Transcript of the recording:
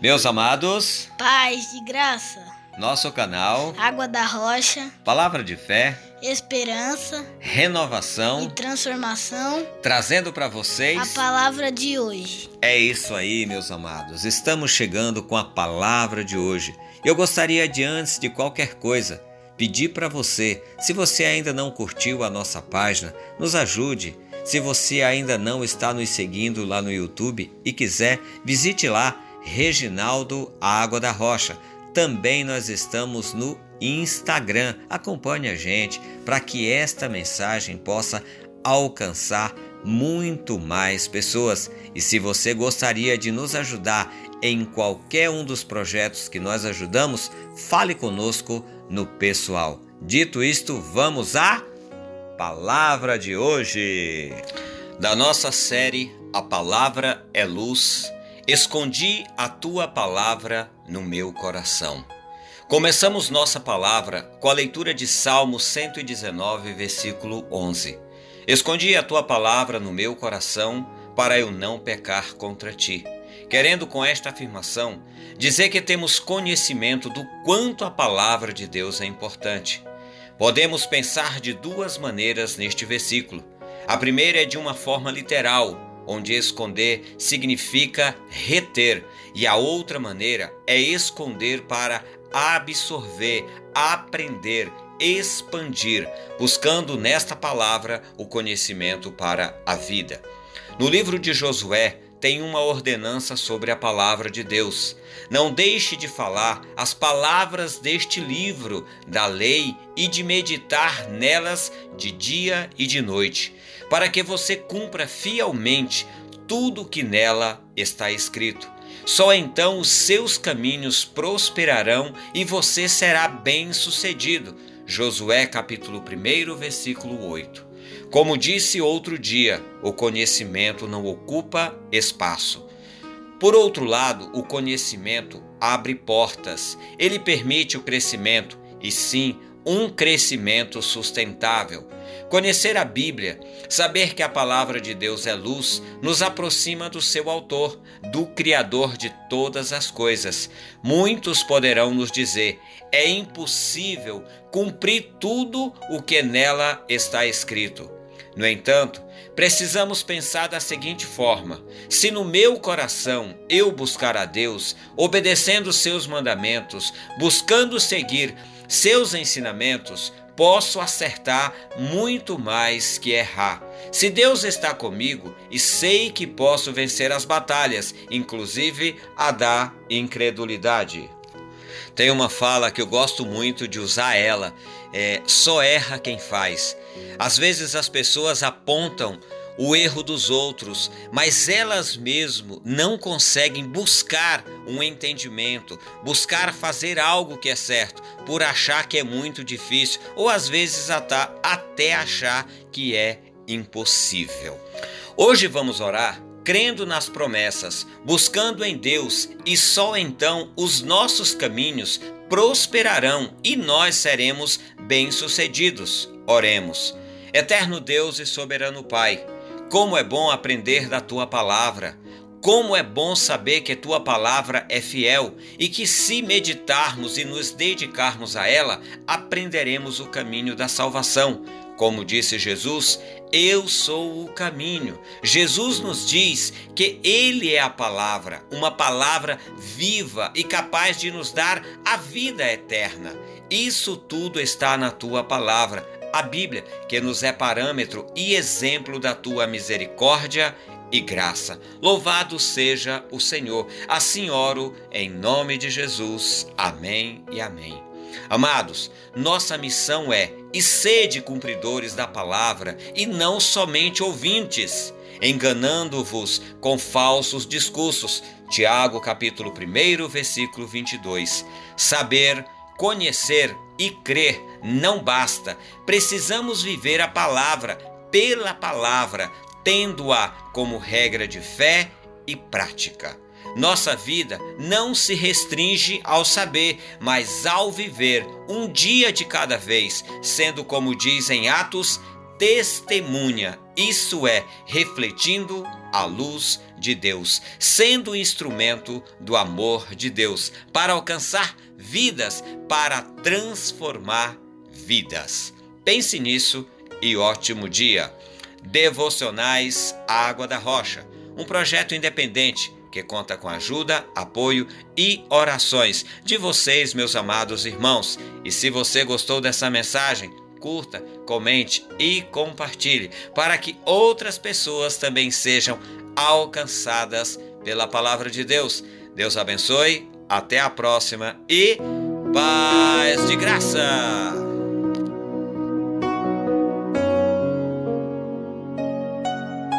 Meus amados, paz e graça, nosso canal Água da Rocha, Palavra de Fé, Esperança Renovação e Transformação, trazendo para vocês a palavra de hoje. É isso aí, meus amados. Estamos chegando com a palavra de hoje. Eu gostaria de antes de qualquer coisa pedir para você, se você ainda não curtiu a nossa página, nos ajude. Se você ainda não está nos seguindo lá no YouTube e quiser, visite lá Reginaldo Água da Rocha. Também nós estamos no Instagram. Acompanhe a gente para que esta mensagem possa alcançar muito mais pessoas. E se você gostaria de nos ajudar em qualquer um dos projetos que nós ajudamos, fale conosco no pessoal. Dito isto, vamos à palavra de hoje. Da nossa série A Palavra é Luz Escondi a tua palavra no meu coração. Começamos nossa palavra com a leitura de Salmo 119, versículo 11. Escondi a tua palavra no meu coração para eu não pecar contra ti. Querendo com esta afirmação dizer que temos conhecimento do quanto a palavra de Deus é importante. Podemos pensar de duas maneiras neste versículo. A primeira é de uma forma literal, onde esconder significa reter, e a outra maneira é esconder para absorver, aprender, expandir, buscando nesta palavra o conhecimento para a vida. No livro de Josué, tem uma ordenança sobre a palavra de Deus. Não deixe de falar as palavras deste livro da lei e de meditar nelas de dia e de noite, para que você cumpra fielmente tudo o que nela está escrito. Só então os seus caminhos prosperarão e você será bem-sucedido. Josué capítulo 1, versículo 8. Como disse outro dia, o conhecimento não ocupa espaço. Por outro lado, o conhecimento abre portas, ele permite o crescimento e sim um crescimento sustentável. Conhecer a Bíblia, saber que a palavra de Deus é luz, nos aproxima do seu autor, do Criador de todas as coisas. Muitos poderão nos dizer: é impossível cumprir tudo o que nela está escrito. No entanto, precisamos pensar da seguinte forma: se no meu coração eu buscar a Deus, obedecendo seus mandamentos, buscando seguir seus ensinamentos, posso acertar muito mais que errar. Se Deus está comigo e sei que posso vencer as batalhas, inclusive a da incredulidade. Tem uma fala que eu gosto muito de usar ela, é só erra quem faz. Às vezes as pessoas apontam o erro dos outros, mas elas mesmo não conseguem buscar um entendimento, buscar fazer algo que é certo, por achar que é muito difícil, ou às vezes até achar que é impossível. Hoje vamos orar crendo nas promessas, buscando em Deus, e só então os nossos caminhos prosperarão e nós seremos bem-sucedidos. Oremos. Eterno Deus e soberano Pai, como é bom aprender da tua palavra. Como é bom saber que tua palavra é fiel e que, se meditarmos e nos dedicarmos a ela, aprenderemos o caminho da salvação. Como disse Jesus, eu sou o caminho. Jesus nos diz que Ele é a palavra, uma palavra viva e capaz de nos dar a vida eterna. Isso tudo está na tua palavra a Bíblia, que nos é parâmetro e exemplo da tua misericórdia e graça. Louvado seja o Senhor. Assim oro em nome de Jesus. Amém e amém. Amados, nossa missão é e sede cumpridores da palavra e não somente ouvintes, enganando-vos com falsos discursos. Tiago capítulo 1, versículo 22. Saber Conhecer e crer não basta. Precisamos viver a palavra pela palavra, tendo-a como regra de fé e prática. Nossa vida não se restringe ao saber, mas ao viver um dia de cada vez, sendo, como diz em Atos, testemunha, isso é, refletindo a luz de Deus, sendo instrumento do amor de Deus para alcançar vidas, para transformar vidas. Pense nisso e ótimo dia. Devocionais Água da Rocha, um projeto independente que conta com ajuda, apoio e orações de vocês, meus amados irmãos. E se você gostou dessa mensagem, curta, comente e compartilhe para que outras pessoas também sejam alcançadas pela palavra de Deus. Deus abençoe, até a próxima e paz de graça!